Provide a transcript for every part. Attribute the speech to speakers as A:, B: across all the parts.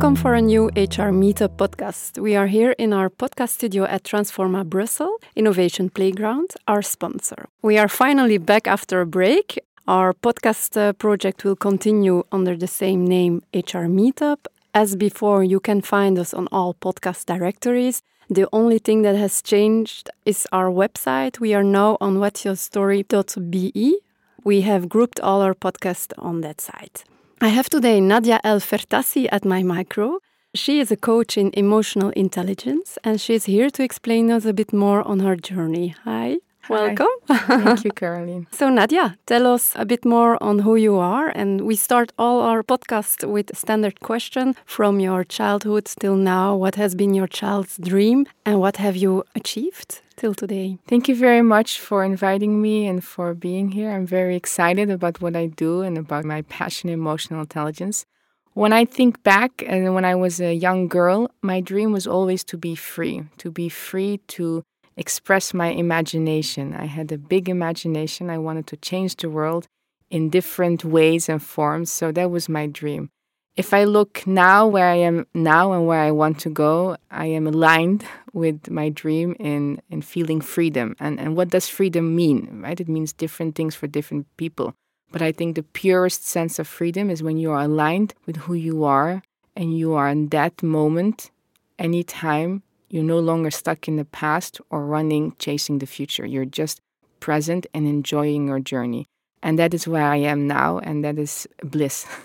A: Welcome for a new HR Meetup podcast. We are here in our podcast studio at Transforma Brussels, Innovation Playground, our sponsor. We are finally back after a break. Our podcast uh, project will continue under the same name, HR Meetup. As before, you can find us on all podcast directories. The only thing that has changed is our website. We are now on whatyourstory.be. We have grouped all our podcasts on that site. I have today Nadja El Fertasi at my micro. She is a coach in emotional intelligence and she's here to explain us a bit more on her journey. Hi. Welcome.
B: Thank you, Caroline.
A: so, Nadja, tell us a bit more on who you are. And we start all our podcasts with a standard question from your childhood till now. What has been your child's dream and what have you achieved till today?
B: Thank you very much for inviting me and for being here. I'm very excited about what I do and about my passion emotional intelligence. When I think back and when I was a young girl, my dream was always to be free, to be free to express my imagination. I had a big imagination. I wanted to change the world in different ways and forms. So that was my dream. If I look now where I am now and where I want to go, I am aligned with my dream in, in feeling freedom. And, and what does freedom mean? Right? It means different things for different people. But I think the purest sense of freedom is when you are aligned with who you are and you are in that moment, anytime, you're no longer stuck in the past or running, chasing the future. You're just present and enjoying your journey. And that is where I am now, and that is bliss.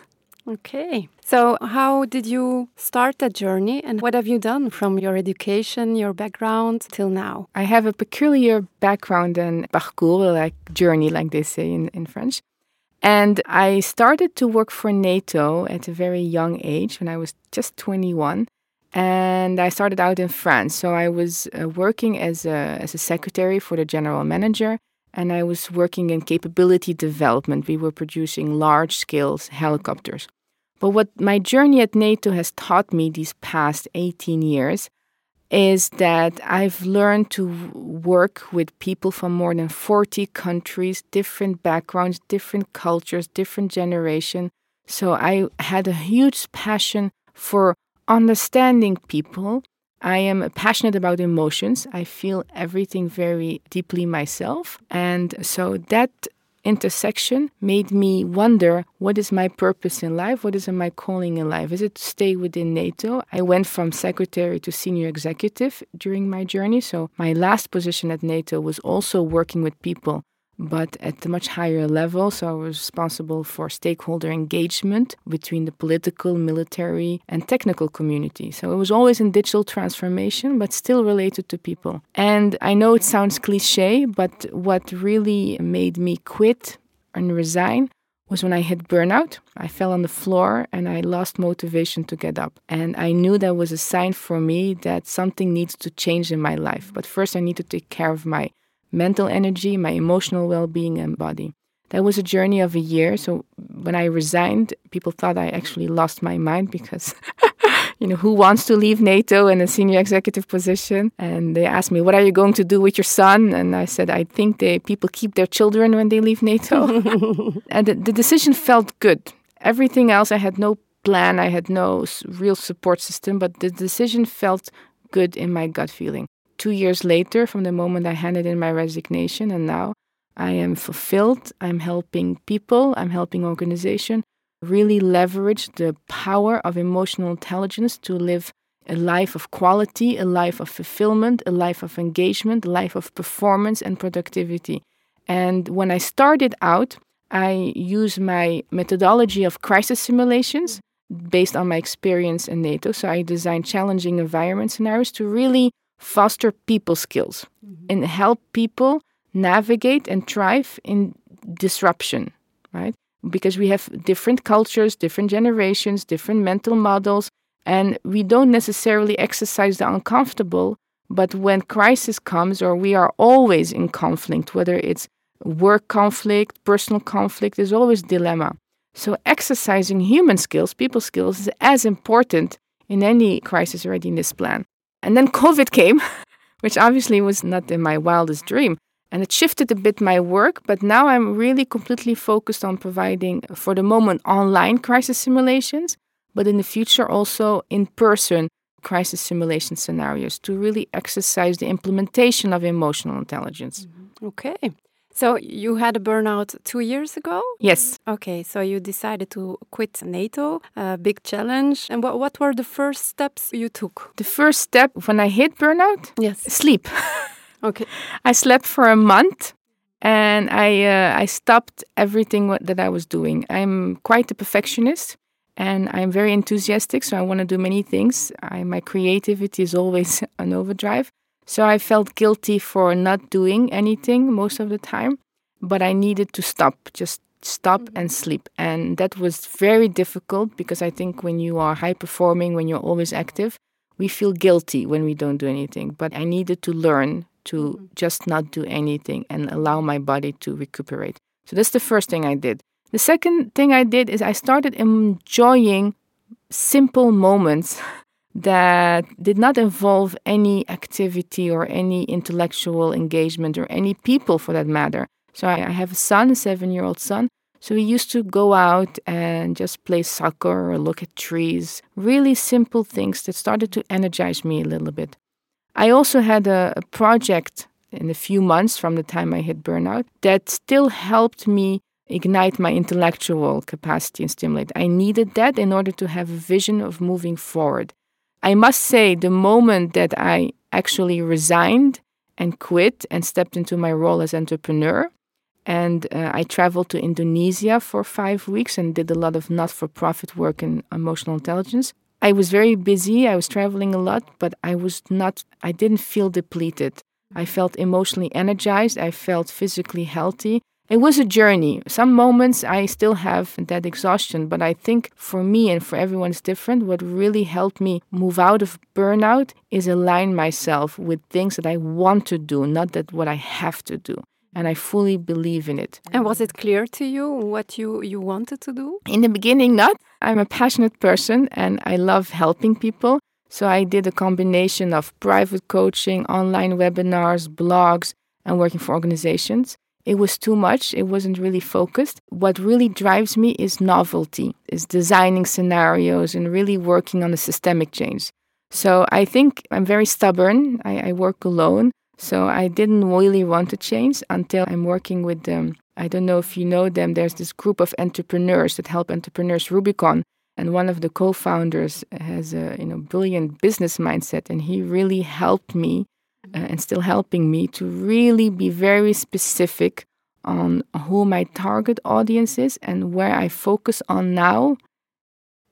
A: Okay. So, how did you start that journey, and what have you done from your education, your background till now?
B: I have a peculiar background and parcours, like journey, like they say in, in French. And I started to work for NATO at a very young age when I was just 21 and I started out in France. So I was uh, working as a, as a secretary for the general manager, and I was working in capability development. We were producing large scale helicopters. But what my journey at NATO has taught me these past 18 years is that I've learned to work with people from more than 40 countries, different backgrounds, different cultures, different generation. So I had a huge passion for understanding people. I am passionate about emotions. I feel everything very deeply myself. And so that intersection made me wonder what is my purpose in life? What is my calling in life? Is it to stay within NATO? I went from secretary to senior executive during my journey. So my last position at NATO was also working with people but at a much higher level. So I was responsible for stakeholder engagement between the political, military, and technical community. So it was always in digital transformation, but still related to people. And I know it sounds cliche, but what really made me quit and resign was when I hit burnout. I fell on the floor and I lost motivation to get up. And I knew that was a sign for me that something needs to change in my life. But first, I need to take care of my mental energy, my emotional well being, and body. That was a journey of a year. So when I resigned, people thought I actually lost my mind because, you know, who wants to leave NATO in a senior executive position? And they asked me, "What are you going to do with your son?" And I said, "I think they people keep their children when they leave NATO." and the, the decision felt good. Everything else, I had no plan. I had no real support system, but the decision felt good in my gut feeling two years later from the moment I handed in my resignation, and now I am fulfilled. I'm helping people, I'm helping organization really leverage the power of emotional intelligence to live a life of quality, a life of fulfillment, a life of engagement, a life of performance and productivity. And when I started out, I used my methodology of crisis simulations based on my experience in NATO. So I designed challenging environment scenarios to really foster people skills mm-hmm. and help people navigate and thrive in disruption, right? Because we have different cultures, different generations, different mental models, and we don't necessarily exercise the uncomfortable. But when crisis comes, or we are always in conflict, whether it's work conflict, personal conflict, there's always dilemma. So exercising human skills, people skills, is as important in any crisis readiness plan. And then COVID came, which obviously was not in my wildest dream. And it shifted a bit my work, but now I'm really completely focused on providing, for the moment, online crisis simulations. but in the future also in person crisis simulation scenarios to really exercise the implementation of emotional intelligence.
A: Mm-hmm. Okay. So you had a burnout two years ago?
B: Yes.
A: Okay, so you decided to quit NATO, a big challenge. And what, what were the first steps you took?
B: The first step when I hit burnout?
A: Yes.
B: Sleep.
A: okay.
B: I slept for a month and I, uh, I stopped everything that I was doing. I'm quite a perfectionist and I'm very enthusiastic, so I want to do many things. I, my creativity is always an overdrive. So I felt guilty for not doing anything most of the time, but I needed to stop, just stop mm-hmm. and sleep. And that was very difficult because I think when you are high performing, when you're always active, we feel guilty when we don't do anything. But I needed to learn to mm-hmm. just not do anything and allow my body to recuperate. So that's the first thing I did. The second thing I did is I started enjoying simple moments that did not involve any activity or any intellectual engagement or any people for that matter. So I, I have a son, a seven year old son. So we used to go out and just play soccer or look at trees, really simple things that started to energize me a little bit. I also had a, a project in a few months from the time I hit burnout that still helped me ignite my intellectual capacity and stimulate. I needed that in order to have a vision of moving forward. I must say, the moment that I actually resigned and quit and stepped into my role as entrepreneur, and uh, I traveled to Indonesia for five weeks and did a lot of not for profit work in emotional intelligence. I was very busy, I was traveling a lot, but I was not, I didn't feel depleted. I felt emotionally energized, I felt physically healthy, it was a journey. Some moments I still have that exhaustion, but I think for me and for everyone it's different. What really helped me move out of burnout is align myself with things that I want to do, not that what I have to do. And I fully believe in it.
A: And was it clear to you what you, you wanted to do?
B: In the beginning, not. I'm a passionate person and I love helping people. So I did a combination of private coaching, online webinars, blogs, and working for organizations it was too much. It wasn't really focused. What really drives me is novelty, is designing scenarios and really working on a systemic change. So I think I'm very stubborn. I, I work alone. So I didn't really want to change until I'm working with them. I don't know if you know them. There's this group of entrepreneurs that help entrepreneurs Rubicon. And one of the co-founders has a you know brilliant business mindset, and he really helped me Uh, and still helping me to really be very specific on who my target audience is and where I focus on now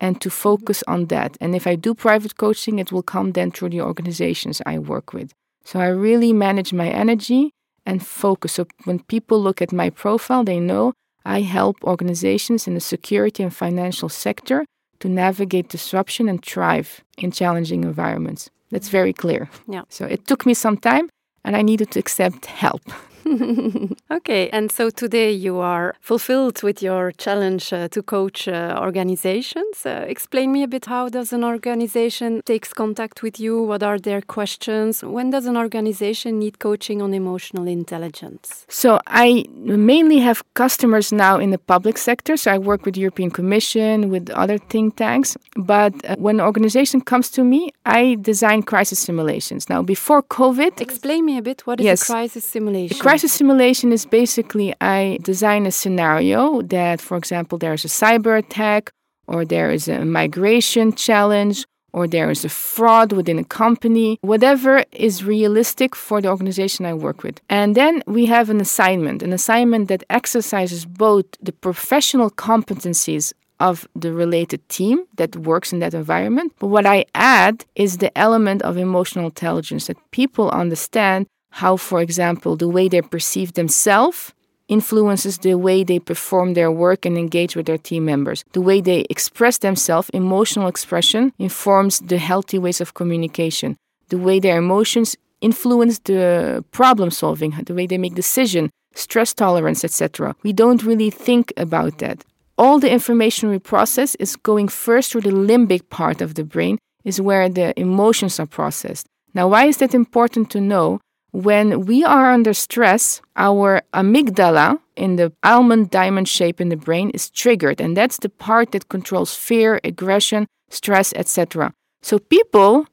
B: and to focus on that. And if I do private coaching, it will come then through the organizations I work with. So I really manage my energy and focus. So when people look at my profile, they know I help organizations in the security and financial sector to navigate disruption and thrive in challenging environments. That's very clear.
A: Yeah.
B: So it took me some time and I needed to accept help.
A: okay, and so today you are fulfilled with your challenge uh, to coach uh, organizations. Uh, explain me a bit how does an organization takes contact with you? What are their questions? When does an organization need coaching on emotional intelligence?
B: So I mainly have customers now in the public sector. So I work with European Commission, with other think tanks. But uh, when an organization comes to me, I design crisis simulations. Now before COVID,
A: explain me a bit what is yes, a crisis simulation?
B: Crisis simulation is basically I design a scenario that, for example, there's a cyber attack, or there is a migration challenge, or there is a fraud within a company, whatever is realistic for the organization I work with. And then we have an assignment, an assignment that exercises both the professional competencies of the related team that works in that environment. But what I add is the element of emotional intelligence that people understand how, for example, the way they perceive themselves influences the way they perform their work and engage with their team members. The way they express themselves, emotional expression, informs the healthy ways of communication. The way their emotions influence the problem solving, the way they make decision, stress tolerance, etc. We don't really think about that. All the information we process is going first through the limbic part of the brain, is where the emotions are processed. Now, why is that important to know? When we are under stress, our amygdala in the almond diamond shape in the brain is triggered, and that's the part that controls fear, aggression, stress, etc. So people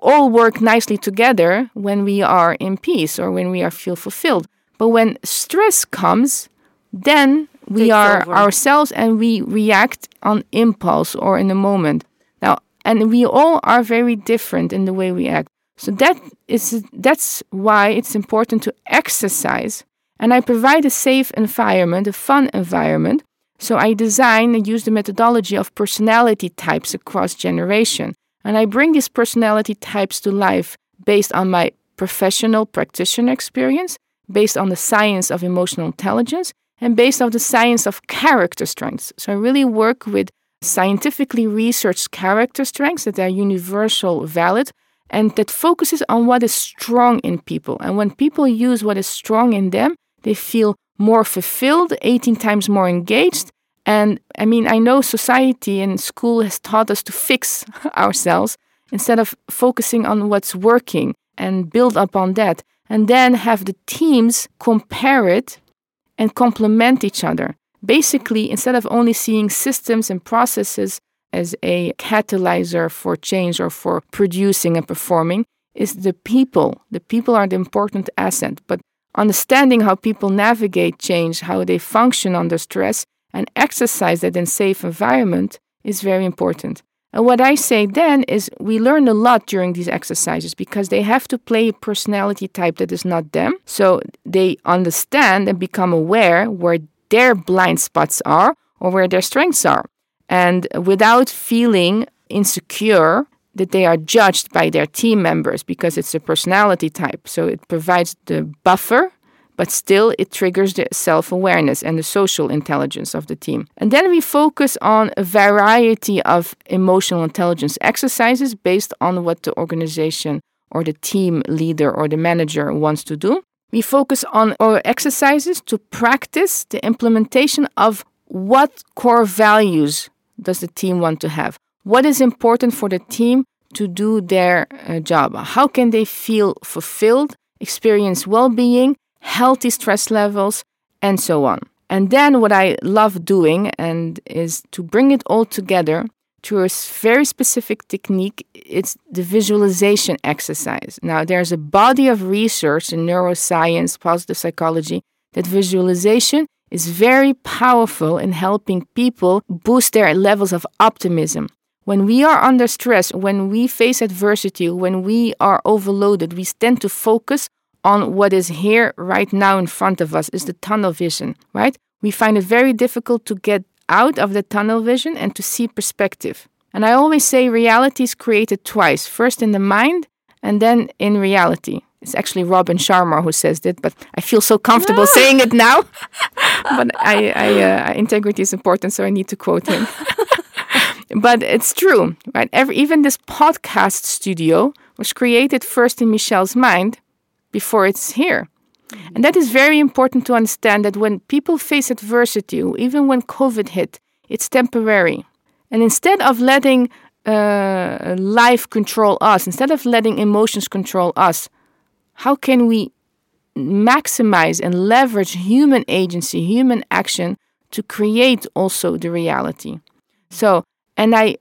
B: all work nicely together when we are in peace or when we are feel fulfilled. But when stress comes, then we Takes are over. ourselves and we react on impulse or in a moment. Now, and we all are very different in the way we act. So that is that's why it's important to exercise. And I provide a safe environment, a fun environment. So I design and use the methodology of personality types across generation. And I bring these personality types to life based on my professional practitioner experience, based on the science of emotional intelligence, and based on the science of character strengths. So I really work with scientifically researched character strengths that are universal valid and that focuses on what is strong in people. And when people use what is strong in them, they feel more fulfilled, 18 times more engaged, and I mean, I know society and school has taught us to fix ourselves instead of focusing on what's working and build upon that. And then have the teams compare it and complement each other. Basically, instead of only seeing systems and processes as a catalyzer for change or for producing and performing, is the people. The people are the important asset. But understanding how people navigate change, how they function under stress, and exercise that in safe environment is very important. And what I say then is we learn a lot during these exercises because they have to play a personality type that is not them. So they understand and become aware where their blind spots are or where their strengths are. And without feeling insecure that they are judged by their team members because it's a personality type. So it provides the buffer but still it triggers the self awareness and the social intelligence of the team. And then we focus on a variety of emotional intelligence exercises based on what the organization or the team leader or the manager wants to do. We focus on our exercises to practice the implementation of what core values does the team want to have? What is important for the team to do their uh, job? How can they feel fulfilled, experience well being, healthy stress levels, and so on. And then what I love doing and is to bring it all together through a very specific technique. It's the visualization exercise. Now, there's a body of research in neuroscience, positive psychology, that visualization is very powerful in helping people boost their levels of optimism. When we are under stress, when we face adversity, when we are overloaded, we tend to focus on what is here right now in front of us is the tunnel vision, right? We find it very difficult to get out of the tunnel vision and to see perspective. And I always say reality is created twice first in the mind and then in reality. It's actually Robin Sharma who says that, but I feel so comfortable saying it now. but I, I uh, integrity is important, so I need to quote him. but it's true, right? Every, even this podcast studio was created first in Michelle's mind before it's here. Mm-hmm. And that is very important to understand that when people face adversity, even when COVID hit, it's temporary. And instead of letting uh, life control us, instead of letting emotions control us, how can we maximize and leverage human agency, human action to create also the reality? So, and I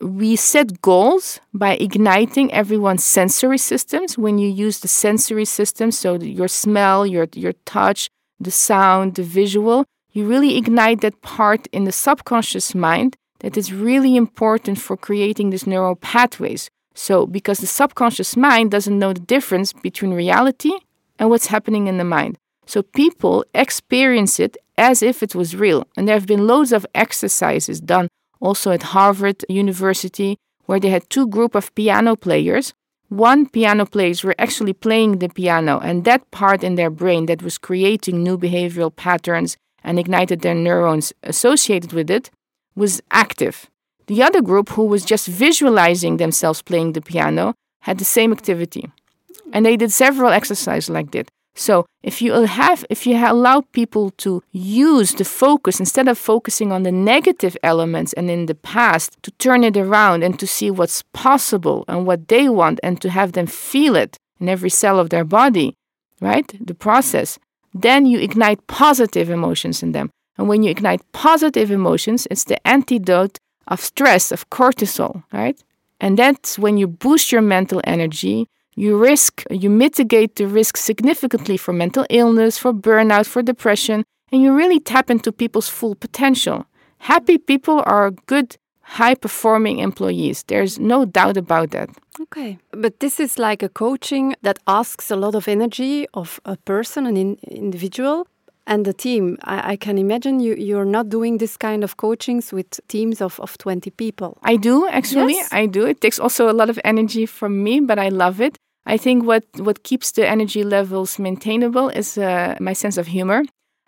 B: we set goals by igniting everyone's sensory systems when you use the sensory systems so your smell your your touch the sound the visual you really ignite that part in the subconscious mind that is really important for creating these neural pathways so because the subconscious mind doesn't know the difference between reality and what's happening in the mind so people experience it as if it was real and there have been loads of exercises done also at Harvard University, where they had two group of piano players. One piano players were actually playing the piano, and that part in their brain that was creating new behavioral patterns and ignited their neurons associated with it was active. The other group, who was just visualizing themselves playing the piano, had the same activity. And they did several exercises like that. So if you have if you allow people to use the focus instead of focusing on the negative elements and in the past to turn it around and to see what's possible and what they want and to have them feel it in every cell of their body, right? The process. Then you ignite positive emotions in them. And when you ignite positive emotions, it's the antidote of stress, of cortisol, right? And that's when you boost your mental energy, you risk, you mitigate the risk significantly for mental illness, for burnout, for depression, and you really tap into people's full potential. Happy people are good, high performing employees. There's no doubt about that.
A: Okay. But this is like a coaching that asks a lot of energy of a person, an in individual and the team. I, I, can imagine you, you're not doing this kind of coachings with teams of, of 20 people.
B: I do, actually. Yes. I do. It takes also a lot of energy from me, but I love it. I think what, what keeps the energy levels maintainable is uh, my sense of humor.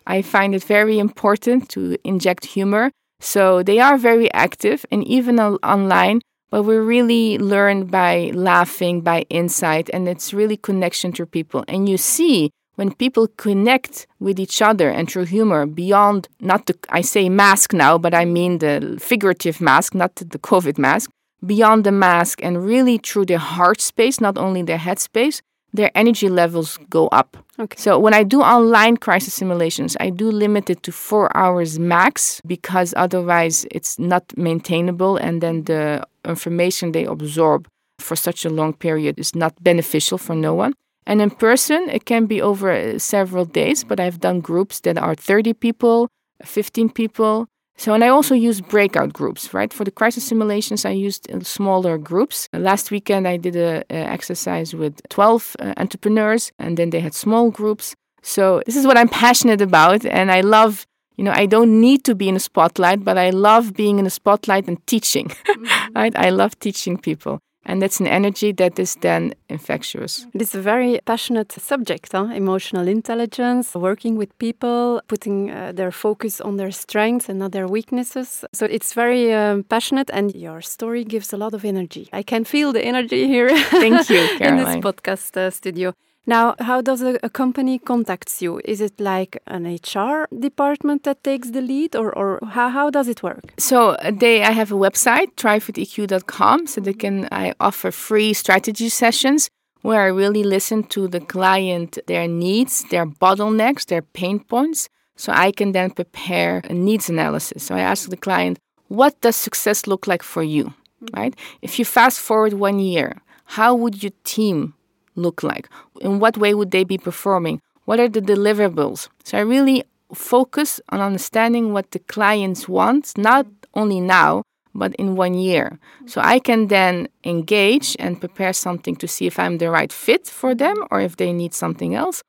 B: I find it very important to inject humor. So they are very active and even online, but we really learn by laughing, by insight, and it's really connection to people. And you see when people connect with each other and through humor beyond not the I say mask now, but I mean the figurative mask, not the COVID mask, beyond the mask and really through their heart space, not only their head space, their energy levels go up. Okay. So when I do online crisis simulations, I do limit it to four hours max because otherwise it's not maintainable and then the information they absorb for such a long period is not beneficial for no one. And in person, it can be over uh, several days, but I've done groups that are 30 people, 15 people. So, and I also use breakout groups, right? For the crisis simulations, I used uh, smaller groups. Last weekend, I did an exercise with 12 uh, entrepreneurs, and then they had small groups. So, this is what I'm passionate about, and I love you know, I don't need to be in a spotlight, but I love being in a spotlight and teaching. Mm-hmm. right? I love teaching people. And that's an energy that is then infectious.
A: It is a very passionate subject, huh? emotional intelligence, working with people, putting uh, their focus on their strengths and not their weaknesses. So it's very um, passionate, and your story gives a lot of energy. I can feel the energy here.
B: Thank you, Caroline.
A: in this podcast uh, studio. Now, how does a, a, company contacts you? Is it like an HR department that takes the lead, or, or how, how does it work?
B: So uh, they, I have a website, thrivewitheq.com, so they can I offer free strategy sessions where I really listen to the client, their needs, their bottlenecks, their pain points, so I can then prepare a needs analysis. So I ask the client, what does success look like for you? Mm-hmm. Right? If you fast forward one year, how would your team look like? In what way would they be performing? What are the deliverables? So I really focus on understanding what the clients want, not only now, but in one year. So I can then engage and prepare something to see if I'm the right fit for them or if they need something else,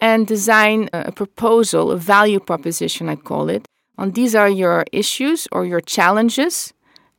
B: and design a proposal, a value proposition, I call it. On these are your issues or your challenges.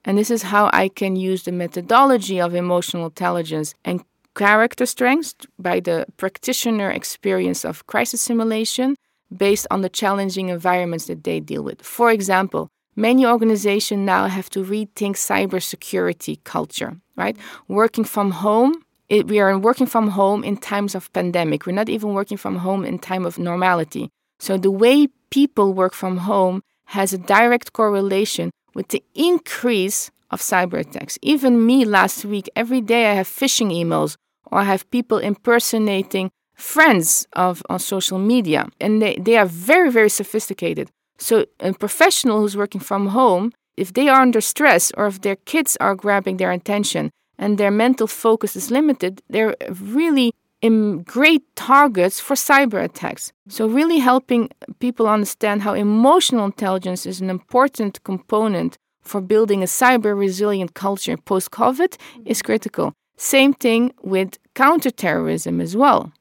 B: And this is how I can use the methodology of emotional intelligence and character strengths by the practitioner experience of crisis simulation based on the challenging environments that they deal with. For example, many organizations now have to rethink cybersecurity culture, right? Working from home, it, we are working from home in times of pandemic. We're not even working from home in time of normality. So the way people work from home has a direct correlation with the increase of cyber attacks. Even me last week, every day I have phishing emails or have people impersonating friends of on social media. And they, they are very very sophisticated. So a professional who's working from home if they are under stress or if their kids are grabbing their attention and their mental focus is limited they're really great targets for cyber attacks. So really helping people understand how emotional intelligence is an important component for building a cyber resilient culture post covid is critical same thing with counterterrorism as well,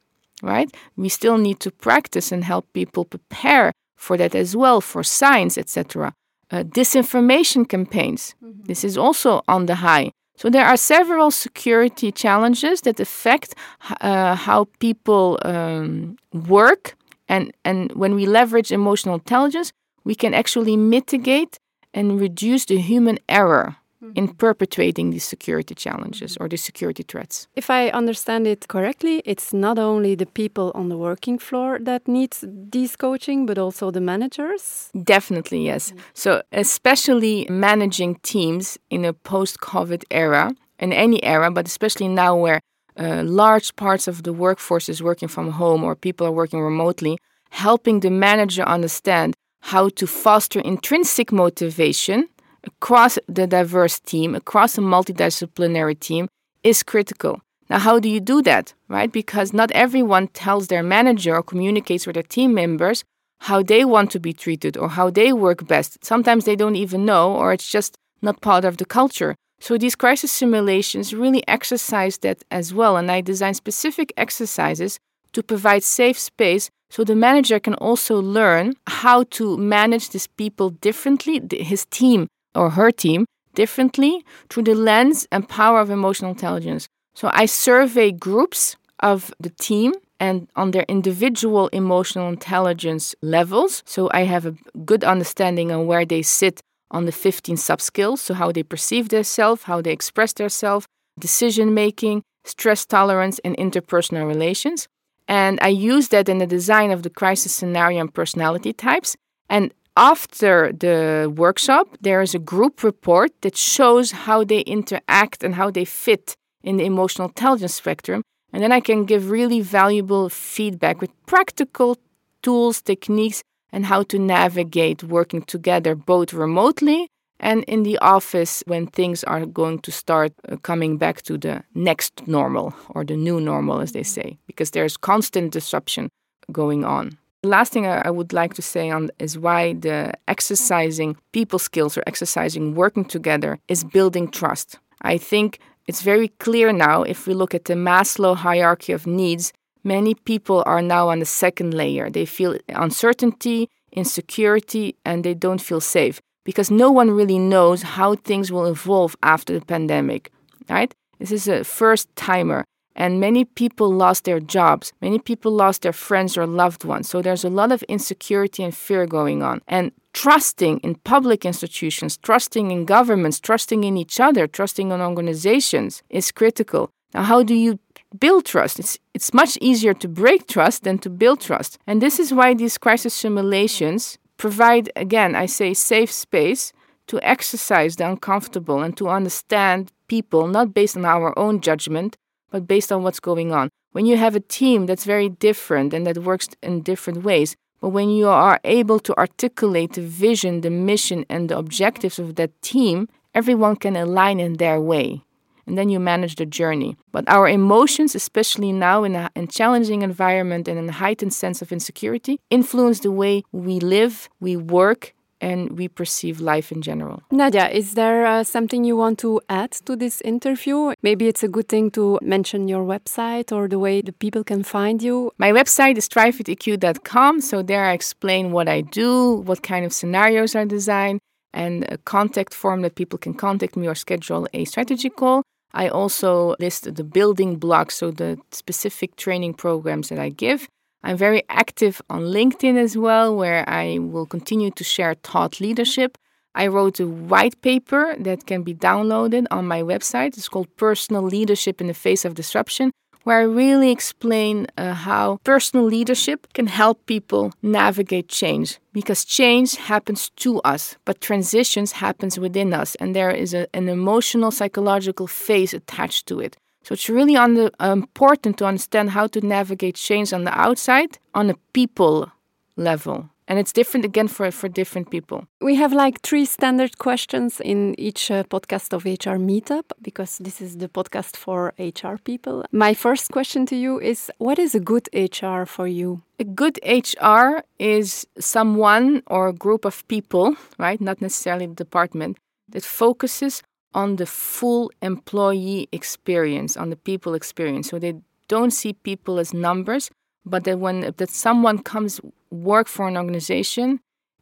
B: right? We still need to practice and help people prepare for that as well, for science, etc. Uh, disinformation campaigns. Mm-hmm. This is also on the high. So there are several security challenges that affect uh, how people um, work, and and when we leverage emotional intelligence, we can actually mitigate and reduce the human error in perpetuating these security challenges or these security threats.
A: If I understand it correctly, it's not only the people on the working floor that needs these coaching, but also the managers?
B: Definitely, yes. So, especially managing teams in a post-COVID era, in any era, but especially now where uh, large parts of the workforce is working from home or people are working remotely, helping the manager understand how to foster intrinsic motivation across the diverse team, across a multidisciplinary team, is critical. Now, how do you do that, right? Because not everyone tells their manager or communicates with their team members how they want to be treated or how they work best. Sometimes they don't even know, or it's just not part of the culture. So these crisis simulations really exercise that as well. And I design specific exercises to provide safe space so the manager can also learn how to manage these people differently, his team or her team differently through the lens and power of emotional intelligence. So I survey groups of the team and on their individual emotional intelligence levels. So I have a good understanding on where they sit on the 15 sub skills. So how they perceive themselves, how they express themselves, decision making, stress tolerance, and interpersonal relations. And I use that in the design of the crisis scenario and personality types. And after the workshop, there is a group report that shows how they interact and how they fit in the emotional intelligence spectrum. And then I can give really valuable feedback with practical tools, techniques, and how to navigate working together both remotely and in the office when things are going to start uh, coming back to the next normal or the new normal, as they say, because there's constant disruption going on. The last thing I would like to say on is why the exercising people skills or exercising working together is building trust. I think it's very clear now if we look at the Maslow hierarchy of needs, many people are now on the second layer. They feel uncertainty, insecurity, and they don't feel safe because no one really knows how things will evolve after the pandemic, right? This is a first timer. And many people lost their jobs. Many people lost their friends or loved ones. So there's a lot of insecurity and fear going on. And trusting in public institutions, trusting in governments, trusting in each other, trusting in organizations is critical. Now, how do you build trust? It's, it's much easier to break trust than to build trust. And this is why these crisis simulations provide, again, I say, safe space to exercise the uncomfortable and to understand people, not based on our own judgment, but based on what's going on. When you have a team that's very different and that works in different ways, but when you are able to articulate the vision, the mission, and the objectives of that team, everyone can align in their way. And then you manage the journey. But our emotions, especially now in a, in challenging environment and a heightened sense of insecurity, influence the way we live, we work, and we perceive life in general.
A: Nadja, is there uh, something you want to add to this interview? Maybe it's a good thing to mention your website or the way the people can find you.
B: My website is thrivewitheq.com. So there I explain what I do, what kind of scenarios I design, and a contact form that people can contact me or schedule a strategy call. I also list the building blocks, so the specific training programs that I give. I'm very active on LinkedIn as well, where I will continue to share thought leadership. I wrote a white paper that can be downloaded on my website. It's called Personal Leadership in the Face of Disruption, where I really explain uh, how personal leadership can help people navigate change because change happens to us, but transitions happens within us and there is a, an emotional psychological phase attached to it. So it's really the, uh, important to understand how to navigate change on the outside on a people level. And it's different again for, for different people.
A: We have like three standard questions in each uh, podcast of HR Meetup because this is the podcast for HR people. My first question to you is What is a good HR for you?
B: A good HR is someone or a group of people, right? Not necessarily the department, that focuses on the full employee experience, on the people experience. So they don't see people as numbers, but that when that someone comes work for an organization,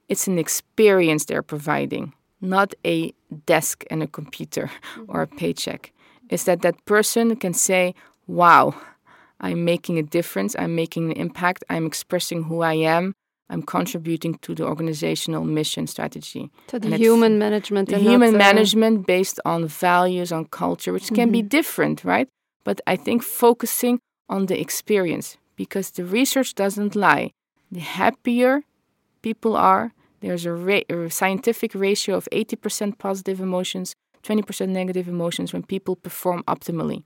B: it's an experience they're providing, not a desk and a computer mm-hmm. or a paycheck. Is that that person can say, "Wow, I'm making a difference. I'm making an impact. I'm expressing who I am. I'm contributing to the organizational mission strategy.
A: To the human management.
B: The human uh, management based on values, on culture, which can mm -hmm. be mm-hmm. different, right? But I think focusing on the experience because the research doesn't lie. The happier people are, there's a, ra a scientific ratio of 80% positive emotions, 20% negative emotions when people perform optimally.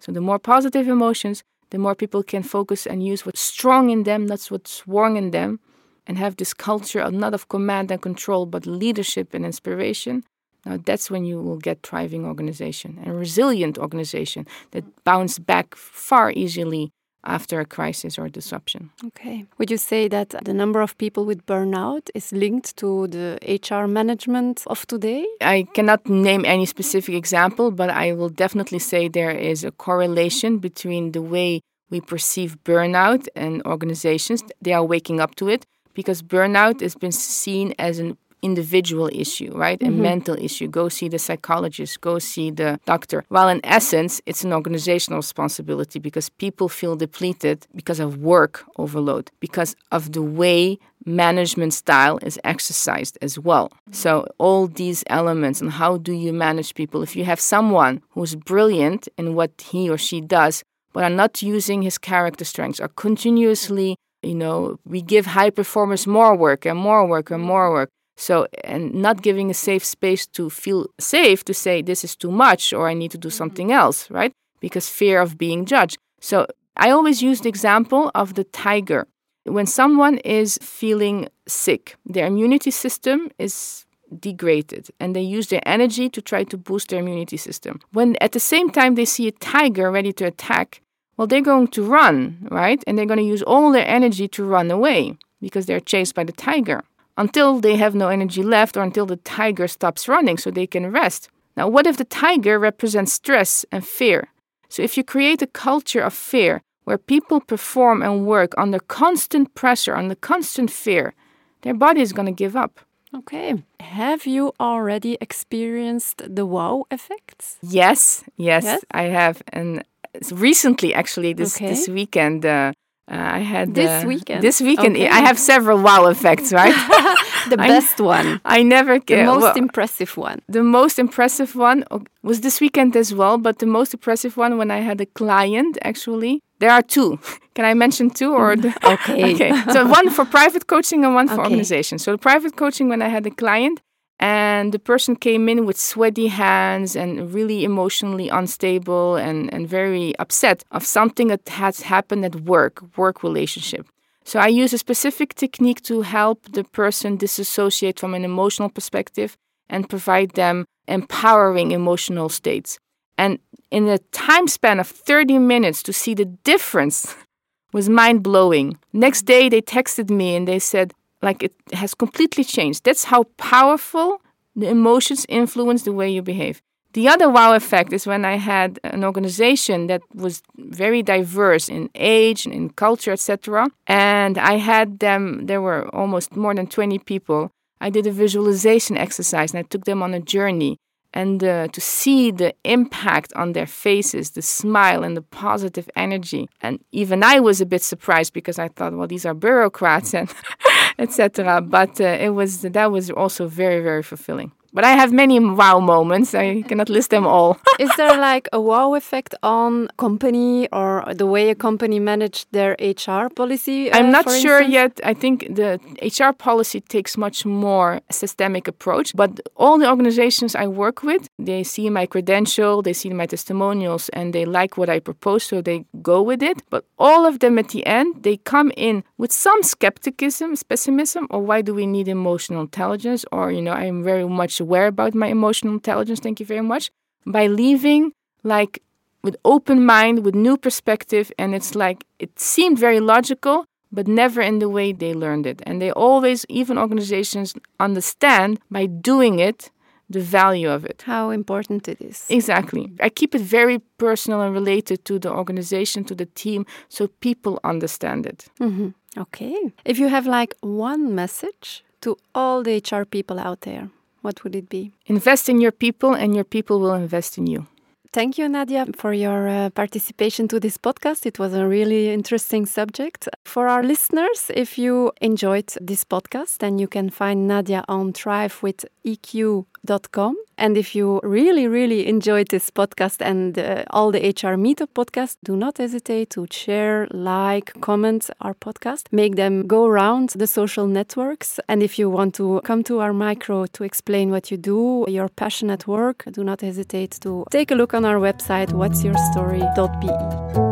B: So the more positive emotions, the more people can focus and use what's strong in them, that's what's warm in them, and have this culture of not of command and control, but leadership and inspiration. Now that's when you will get thriving organization and resilient organization that bounce back far easily after a crisis or disruption.
A: Okay. Would you say that the number of people with burnout is linked to the HR management of today?
B: I cannot name any specific example, but I will definitely say there is a correlation between the way we perceive burnout and organizations. They are waking up to it because burnout has been seen as an individual issue, right? Mm-hmm. A mental issue. Go see the psychologist, go see the doctor. While in essence, it's an organizational responsibility because people feel depleted because of work overload, because of the way management style is exercised as well. So, all these elements and how do you manage people? If you have someone who's brilliant in what he or she does, but are not using his character strengths, are continuously you know, we give high performers more work and more work and more work. So, and not giving a safe space to feel safe to say this is too much or I need to do mm-hmm. something else, right? Because fear of being judged. So, I always use the example of the tiger. When someone is feeling sick, their immunity system is degraded and they use their energy to try to boost their immunity system. When at the same time they see a tiger ready to attack, well, they're going to run, right? And they're going to use all their energy to run away because they're chased by the tiger until they have no energy left or until the tiger stops running so they can rest. Now, what if the tiger represents stress and fear? So, if you create a culture of fear where people perform and work under constant pressure, under constant fear, their body is going to give up.
A: Okay. Have you already experienced the wow effects?
B: Yes, yes, yes? I have. And recently, actually, this, okay. this weekend, uh, uh, I had
A: this uh, weekend.
B: This weekend, okay. I have several wow effects, right?
A: the best
B: I,
A: one.
B: I never.
A: The most well, impressive one.
B: The most impressive one was this weekend as well, but the most impressive one when I had a client. Actually, there are two. Can I mention two or?
A: The, okay.
B: okay. So one for private coaching and one for okay. organization. So the private coaching when I had a client, and the person came in with sweaty hands and really emotionally unstable and, and very upset of something that has happened at work, work relationship. So I use a specific technique to help the person disassociate from an emotional perspective and provide them empowering emotional states. And in a time span of 30 minutes to see the difference was mind blowing. Next day they texted me and they said, like it has completely changed. That's how powerful the emotions influence the way you behave. The other wow effect is when I had an organization that was very diverse in age and in culture, etc. And I had them, there were almost more than 20 people. I did a visualization exercise and I took them on a journey and uh, to see the impact on their faces, the smile and the positive energy. And even I was a bit surprised because I thought, well, these are bureaucrats and etc. But uh, it was that was also very very fulfilling. But I have many wow moments. I cannot list them all.
A: Is there like a wow effect on company or the way a company managed their HR policy?
B: Uh, I'm not sure instance? yet. I think the HR policy takes much more systemic approach. But all the organizations I work with, they see my credential, they see my testimonials, and they like what I propose, so they go with it. But all of them at the end, they come in with some skepticism, pessimism, or why do we need emotional intelligence? Or you know, I'm very much aware about my emotional intelligence, thank you very much, by leaving like with open mind, with new perspective, and it's like it seemed very logical, but never in the way they learned it. And they always, even organizations, understand by doing it the value of it.
A: How important it is.
B: Exactly. I keep it very personal and related to the organization, to the team, so people understand it.
A: Mm-hmm. Okay. If you have like one message to all the HR people out there, what would it be?
B: Invest in your people, and your people will invest in you.
A: Thank you, Nadja, for your uh, participation to this podcast. It was a really interesting subject. For our listeners, if you enjoyed this podcast, then you can find Nadja on thrivewitheq.com And if you really, really enjoyed this podcast and uh, all the HR Meetup podcasts, do not hesitate to share, like, comment our podcast, make them go around the social networks. And if you want to come to our micro to explain what you do, your passion at work, do not hesitate to take a look on our website, what'syourstory.be.